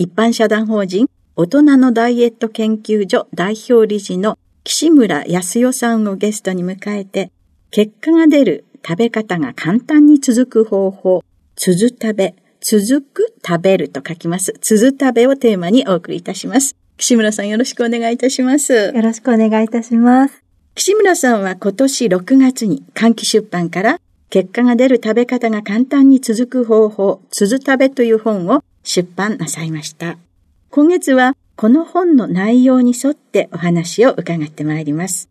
一般社団法人大人のダイエット研究所代表理事の岸村康代さんをゲストに迎えて結果が出る食べ方が簡単に続く方法、続食べ続く食べると書きます。続食べをテーマにお送りいたします。岸村さんよろしくお願いいたします。よろしくお願いいたします。岸村さんは今年6月に換気出版から結果が出る食べ方が簡単に続く方法、続食べという本を出版なさいました。今月はこの本の内容に沿ってお話を伺ってまいります。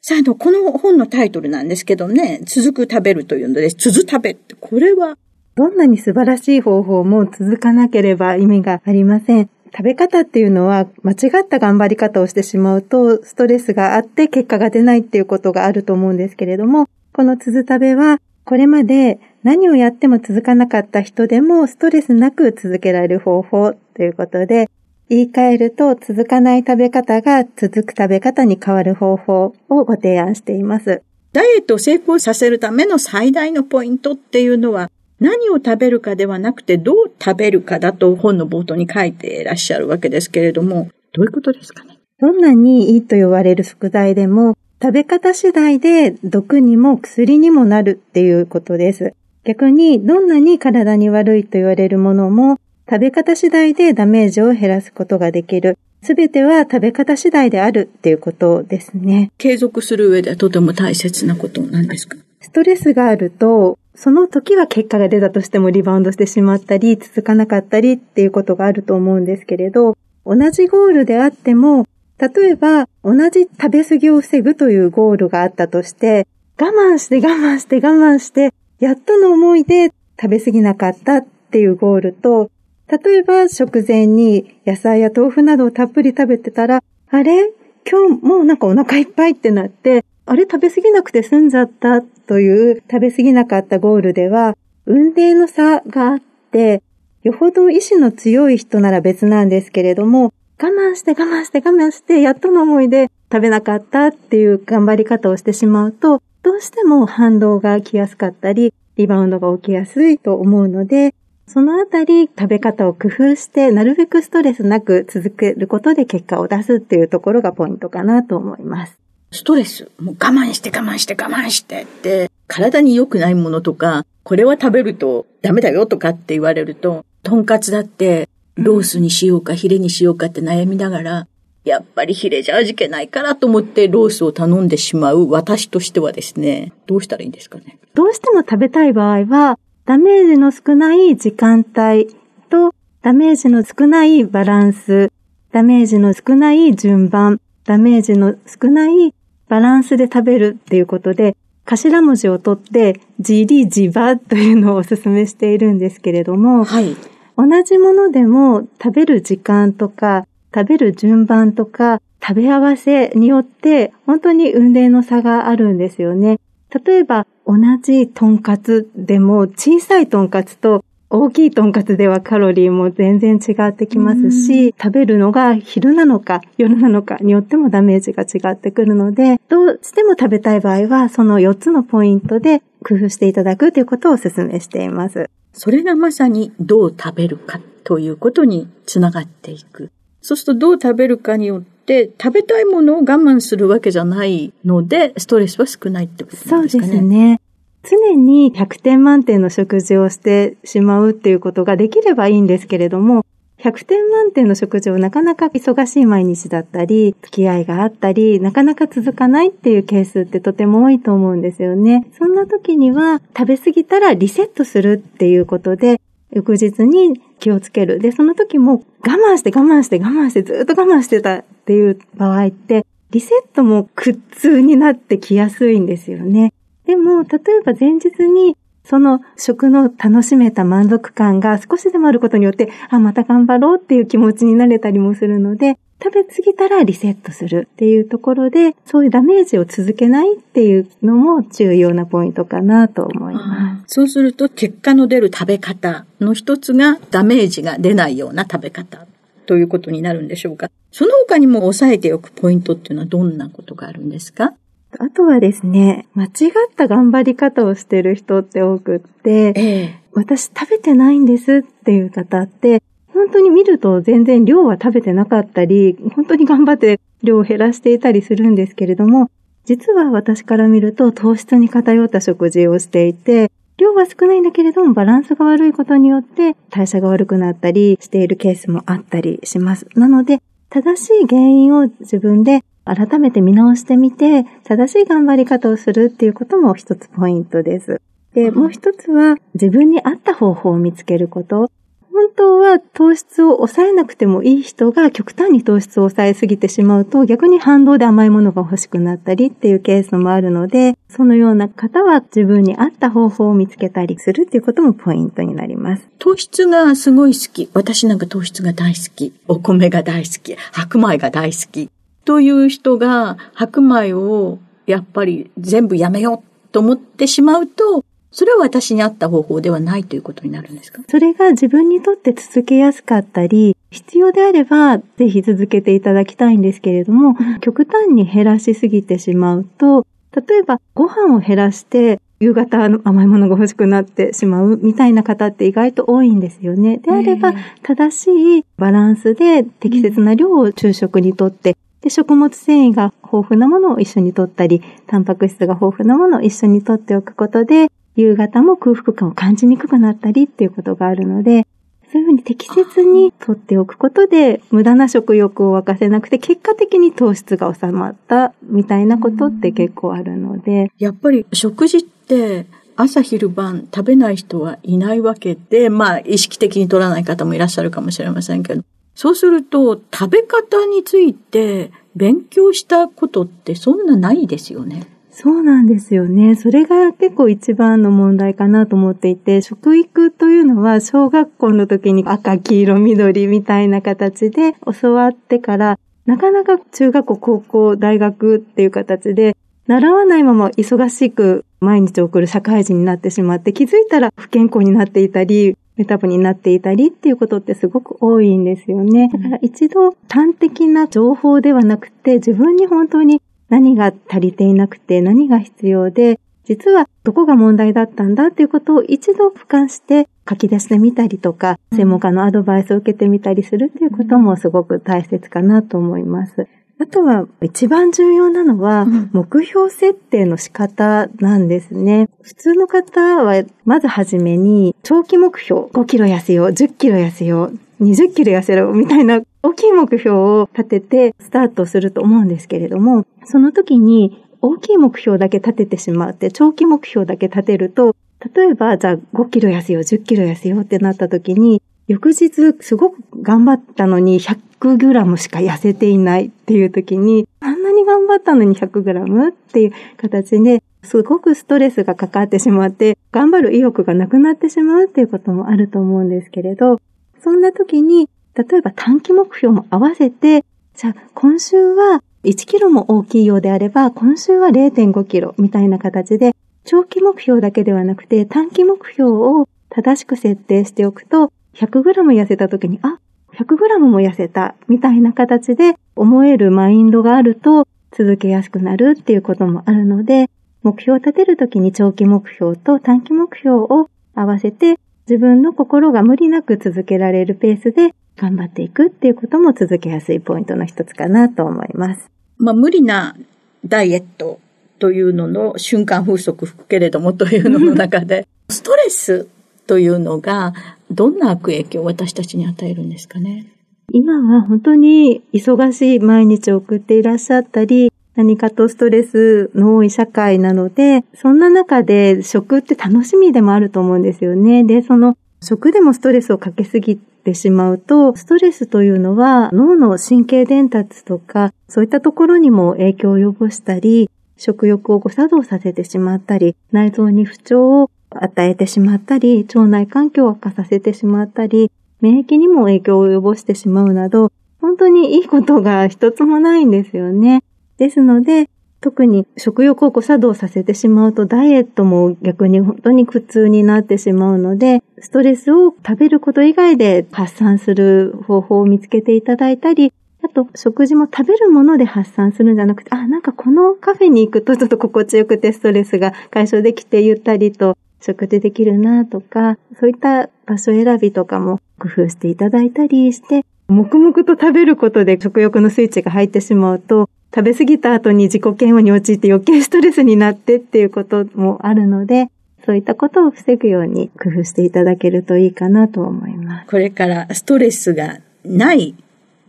さあ、あの、この本のタイトルなんですけどね、続く食べるというのです。続食べって、これは？どんなに素晴らしい方法も続かなければ意味がありません。食べ方っていうのは間違った頑張り方をしてしまうとストレスがあって結果が出ないっていうことがあると思うんですけれども、この続食べはこれまで何をやっても続かなかった人でもストレスなく続けられる方法ということで、言い換えると続かない食べ方が続く食べ方に変わる方法をご提案しています。ダイエットを成功させるための最大のポイントっていうのは何を食べるかではなくてどう食べるかだと本の冒頭に書いていらっしゃるわけですけれども、どういうことですかね？どんなにいいと言われる食材でも、食べ方次第で毒にも薬にもなるっていうことです。逆に、どんなに体に悪いと言われるものも、食べ方次第でダメージを減らすことができる。すべては食べ方次第であるっていうことですね。継続する上ではとても大切なことなんですか？ストレスがあると、その時は結果が出たとしてもリバウンドしてしまったり、続かなかったりっていうことがあると思うんですけれど、同じゴールであっても、例えば同じ食べ過ぎを防ぐというゴールがあったとして、我慢して我慢して我慢して、やっとの思いで食べ過ぎなかったっていうゴールと、例えば食前に野菜や豆腐などをたっぷり食べてたら、あれ？今日もうなんかお腹いっぱいってなって、あれ食べ過ぎなくて済んじゃったという食べ過ぎなかったゴールでは、運命の差があって、よほど意志の強い人なら別なんですけれども、我慢して我慢して我慢して、やっとの思いで食べなかったっていう頑張り方をしてしまうと、どうしても反動が来やすかったり、リバウンドが起きやすいと思うので、そのあたり食べ方を工夫して、なるべくストレスなく続けることで結果を出すっていうところがポイントかなと思います。ストレス、もう我慢して我慢して我慢してって、体に良くないものとか、これは食べるとダメだよとかって言われると、とんかつだってロースにしようかヒレにしようかって悩みながら、やっぱりヒレじゃ味気ないからと思ってロースを頼んでしまう。私としてはですね、どうしたらいいんですかね？どうしても食べたい場合は、ダメージの少ない時間帯とダメージの少ないバランス、ダメージの少ない順番、ダメージの少ないバランスで食べるっていうことで、頭文字を取って、じりじばというのをお勧めしているんですけれども、はい、同じものでも食べる時間とか、食べる順番とか、食べ合わせによって本当に運命の差があるんですよね。例えば同じとんかつでも小さいとんかつと大きいとんかつではカロリーも全然違ってきますし、食べるのが昼なのか夜なのかによってもダメージが違ってくるので、どうしても食べたい場合は、その4つのポイントで工夫していただくということをお勧めしています。それがまさにどう食べるかということにつながっていく。そうするとどう食べるかによって食べたいものを我慢するわけじゃないので、ストレスは少ないってことですかね。そうですね。常に100点満点の食事をしてしまうっていうことができればいいんですけれども、100点満点の食事をなかなか忙しい毎日だったり、付き合いがあったり、なかなか続かないっていうケースってとても多いと思うんですよね。そんな時には食べ過ぎたらリセットするっていうことで、翌日に気をつける。で、その時も我慢して我慢して我慢してずっと我慢してたっていう場合って、リセットも苦痛になってきやすいんですよね。でも、例えば前日にその食の楽しめた満足感が少しでもあることによって、あ、また頑張ろうっていう気持ちになれたりもするので、食べ過ぎたらリセットするっていうところで、そういうダメージを続けないっていうのも重要なポイントかなと思います。そうすると、結果の出る食べ方の一つがダメージが出ないような食べ方ということになるんでしょうか。その他にも押さえておくポイントっていうのはどんなことがあるんですか？あとはですね、間違った頑張り方をしてる人って多くって、ええ、私食べてないんですっていう方って、本当に見ると全然量は食べてなかったり、本当に頑張って量を減らしていたりするんですけれども、実は私から見ると糖質に偏った食事をしていて、量は少ないんだけれどもバランスが悪いことによって代謝が悪くなったりしているケースもあったりします。なので、正しい原因を自分で改めて見直してみて、正しい頑張り方をするっていうことも一つポイントです。で、もう一つは自分に合った方法を見つけること。本当は糖質を抑えなくてもいい人が極端に糖質を抑えすぎてしまうと逆に反動で甘いものが欲しくなったりっていうケースもあるので、そのような方は自分に合った方法を見つけたりするっていうこともポイントになります。糖質がすごい好き。私なんか糖質が大好き。お米が大好き。白米が大好き。という人が白米をやっぱり全部やめようと思ってしまうと、それは私に合った方法ではないということになるんですか？それが自分にとって続けやすかったり、必要であればぜひ続けていただきたいんですけれども、極端に減らしすぎてしまうと、例えばご飯を減らして夕方の甘いものが欲しくなってしまうみたいな方って意外と多いんですよね。であれば、正しいバランスで適切な量を昼食にとって、で、食物繊維が豊富なものを一緒にとったり、タンパク質が豊富なものを一緒にとっておくことで、夕方も空腹感を感じにくくなったりっていうことがあるので、そういうふうに適切にとっておくことで、無駄な食欲を沸かせなくて、結果的に糖質が収まったみたいなことって結構あるので。やっぱり食事って朝昼晩食べない人はいないわけで、まあ意識的に取らない方もいらっしゃるかもしれませんけど、そうすると、食べ方について勉強したことってそんなないですよね。そうなんですよね。それが結構一番の問題かなと思っていて、食育というのは小学校の時に赤、黄色、緑みたいな形で教わってから、なかなか中学校、高校、大学っていう形で習わないまま忙しく毎日送る社会人になってしまって気づいたら不健康になっていたり、メタボになっていたりっていうことってすごく多いんですよね。だから一度端的な情報ではなくて自分に本当に何が足りていなくて何が必要で実はどこが問題だったんだっていうことを一度俯瞰して書き出してみたりとか、専門家のアドバイスを受けてみたりするっていうこともすごく大切かなと思います。あとは一番重要なのは、目標設定の仕方なんですね。普通の方は、まずはじめに、長期目標、5キロ痩せよう、10キロ痩せよう、20キロ痩せろ、みたいな大きい目標を立ててスタートすると思うんですけれども、その時に大きい目標だけ立ててしまって、長期目標だけ立てると、例えば、じゃあ5キロ痩せよう、10キロ痩せようってなった時に、翌日すごく頑張ったのに100グラムしか痩せていないっていう時に、あんなに頑張ったのに100グラムっていう形で、すごくストレスがかかってしまって、頑張る意欲がなくなってしまうっていうこともあると思うんですけれど、そんな時に、例えば短期目標も合わせて、じゃあ今週は1キロも大きいようであれば、今週は0.5キロみたいな形で、長期目標だけではなくて短期目標を正しく設定しておくと、100g 痩せた時に、あ、100g も痩せた、みたいな形で思えるマインドがあると続けやすくなるっていうこともあるので、目標を立てるときに長期目標と短期目標を合わせて自分の心が無理なく続けられるペースで頑張っていくっていうことも続けやすいポイントの一つかなと思います。まあ無理なダイエットというのの瞬間風速吹くけれどもというのの中で、ストレスというのがどんな悪影響を私たちに与えるんですかね？今は本当に忙しい毎日を送っていらっしゃったり、何かとストレスの多い社会なので、そんな中で食って楽しみでもあると思うんですよね。で、その食でもストレスをかけすぎてしまうと、ストレスというのは脳の神経伝達とか、そういったところにも影響を及ぼしたり、食欲を誤作動させてしまったり、内臓に不調を与えてしまったり、腸内環境を悪化させてしまったり、免疫にも影響を及ぼしてしまうなど、本当にいいことが一つもないんですよね。ですので、特に食欲を誤作動させてしまうとダイエットも逆に本当に苦痛になってしまうので、ストレスを食べること以外で発散する方法を見つけていただいたり、あと食事も食べるもので発散するんじゃなくて、あ、なんかこのカフェに行くとちょっと心地よくてストレスが解消できてゆったりと食事できるなとか、そういった場所選びとかも工夫していただいたりして、黙々と食べることで食欲のスイッチが入ってしまうと、食べ過ぎた後に自己嫌悪に陥って余計ストレスになってっていうこともあるので、そういったことを防ぐように工夫していただけるといいかなと思います。これからストレスがない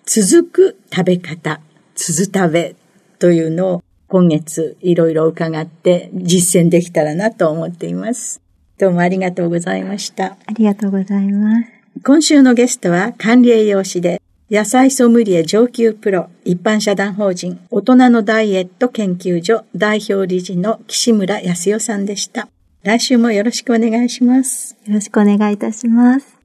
続く食べ方、続食べというのを今月いろいろ伺って実践できたらなと思っています。どうもありがとうございました。ありがとうございます。今週のゲストは管理栄養士で野菜ソムリエ上級プロ一般社団法人大人のダイエット研究所代表理事の岸村康代さんでした。来週もよろしくお願いします。よろしくお願いいたします。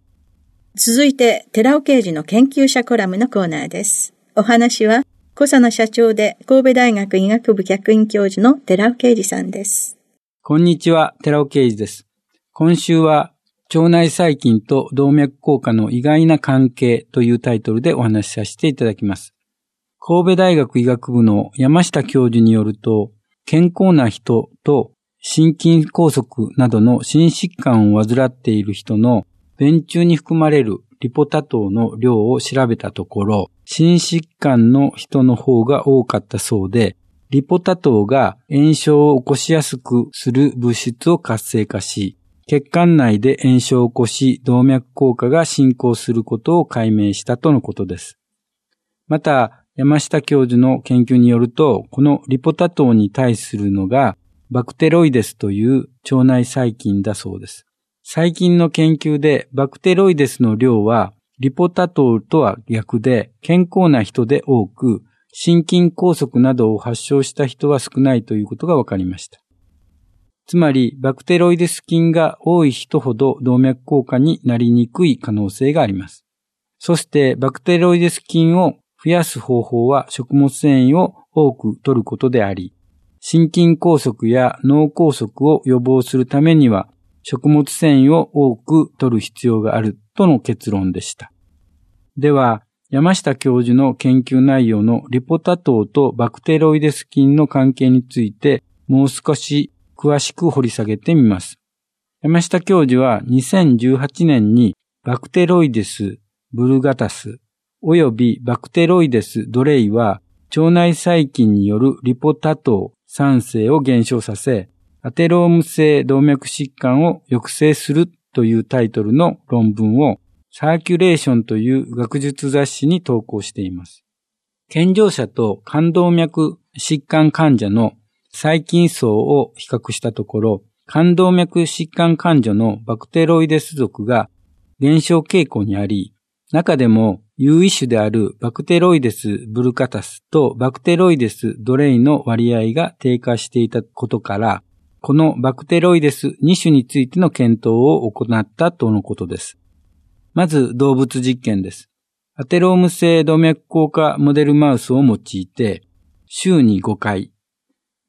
続いて、寺尾刑事の研究者コラムのコーナーです。お話は、小佐野社長で神戸大学医学部客員教授の寺尾刑事さんです。こんにちは、寺尾刑事です。今週は腸内細菌と動脈硬化の意外な関係というタイトルでお話しさせていただきます。神戸大学医学部の山下教授によると、健康な人と心筋梗塞などの心疾患を患っている人の便中に含まれるリポタ糖の量を調べたところ、心疾患の人の方が多かったそうで、リポタ糖が炎症を起こしやすくする物質を活性化し、血管内で炎症を起こし、動脈硬化が進行することを解明したとのことです。また、山下教授の研究によると、このリポタ糖に対するのが、バクテロイデスという腸内細菌だそうです。最近の研究でバクテロイデスの量はリポタ糖とは逆で健康な人で多く、心筋梗塞などを発症した人は少ないということが分かりました。つまり、バクテロイデス菌が多い人ほど動脈硬化になりにくい可能性があります。そして、バクテロイデス菌を増やす方法は食物繊維を多く取ることであり、心筋梗塞や脳梗塞を予防するためには、食物繊維を多く取る必要があるとの結論でした。では、山下教授の研究内容のリポタ糖とバクテロイデス菌の関係についてもう少し詳しく掘り下げてみます。山下教授は2018年にバクテロイデス・ブルガタス及びバクテロイデス・ドレイは腸内細菌によるリポタ糖酸性を減少させ、アテローム性動脈疾患を抑制するというタイトルの論文をサーキュレーションという学術雑誌に投稿しています。健常者と冠動脈疾患患者の細菌層を比較したところ、冠動脈疾患患者のバクテロイデス属が減少傾向にあり、中でも有意種であるバクテロイデスブルカタスとバクテロイデスドレイの割合が低下していたことから、このバクテロイデス2種についての検討を行ったとのことです。まず動物実験です。アテローム性動脈硬化モデルマウスを用いて、週に5回、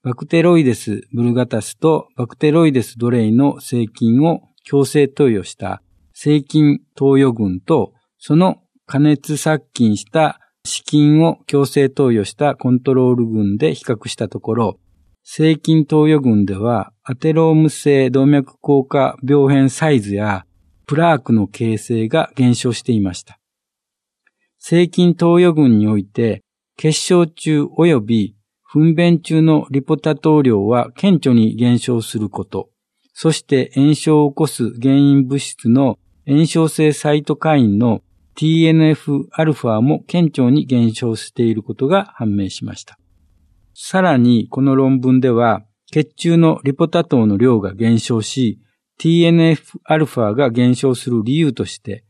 バクテロイデスブルガタスとバクテロイデスドレイの製菌を強制投与した税金投与群と、その加熱殺菌した資金を強制投与したコントロール群で比較したところ、税金投与群ではアテローム性動脈硬化病変サイズやプラークの形成が減少していました。税金投与群において、結晶中及び糞便中のリポタ糖量は顕著に減少すること、そして炎症を起こす原因物質の炎症性サイトカインの TNF-α も顕著に減少していることが判明しました。さらに、この論文では、血中のリポタ糖の量が減少し、TNF-α が減少する理由として、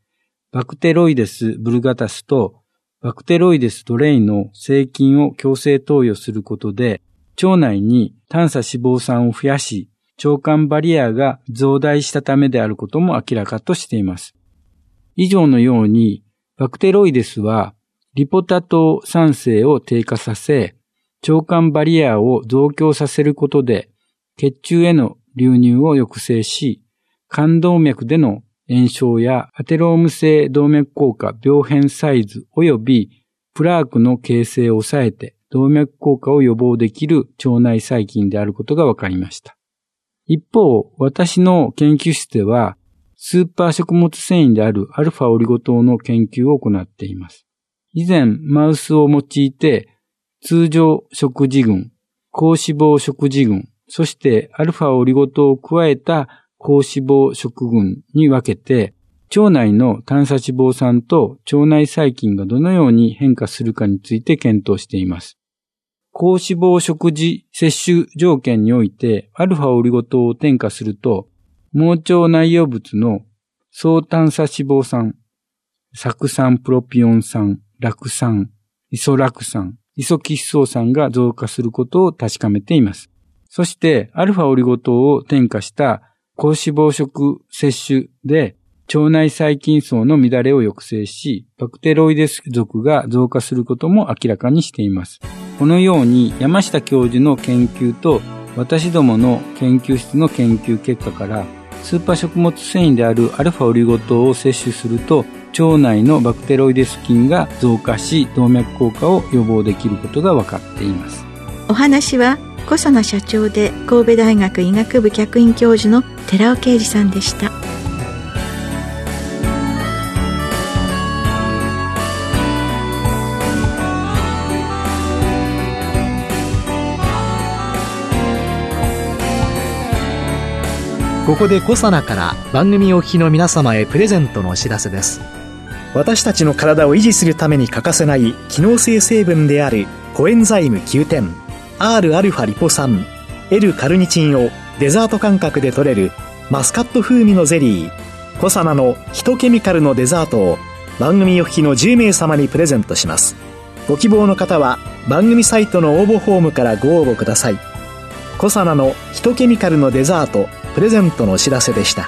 バクテロイデス・ブルガタスとバクテロイデス・トレイの製菌を強制投与することで、腸内に炭素脂肪酸を増やし、腸管バリアが増大したためであることも明らかとしています。以上のように、バクテロイデスは、リポタ糖酸性を低下させ、腸管バリアを増強させることで、血中への流入を抑制し、冠動脈での炎症やアテローム性動脈硬化病変サイズ及びプラークの形成を抑えて動脈硬化を予防できる腸内細菌であることが分かりました。一方、私の研究室では、スーパー食物繊維であるアルファオリゴ糖の研究を行っています。以前、マウスを用いて、通常食事群、高脂肪食事群、そしてアルファオリゴ糖を加えた高脂肪食群に分けて、腸内の炭素脂肪酸と腸内細菌がどのように変化するかについて検討しています。高脂肪食事摂取条件において、アルファオリゴ糖を添加すると、盲腸内容物の総炭素脂肪酸、酢酸プロピオン酸、酪酸、イソラク酸、イソキッソ酸が増加することを確かめています。そして、アルファオリゴ糖を添加した高脂肪食摂取で腸内細菌層の乱れを抑制し、バクテロイデス属が増加することも明らかにしています。このように山下教授の研究と私どもの研究室の研究結果から、スーパー食物繊維であるアルファオリゴ糖を摂取すると、腸内のバクテロイデス菌が増加し、動脈硬化を予防できることが分かっています。お話は小佐奈社長で神戸大学医学部客員教授の寺尾啓二さんでした。ここでコサナから番組お聞きの皆様へプレゼントのお知らせです。私たちの体を維持するために欠かせない機能性成分であるコエンザイム9点 Rα リポ酸 L カルニチンをデザート感覚で取れるマスカット風味のゼリーコサナのヒトケミカルのデザートを番組お聞きの10名様にプレゼントしますご希望の方は番組サイトの応募フォームからご応募くださいコサナのヒトケミカルのデザートプレゼントのお知らせでした。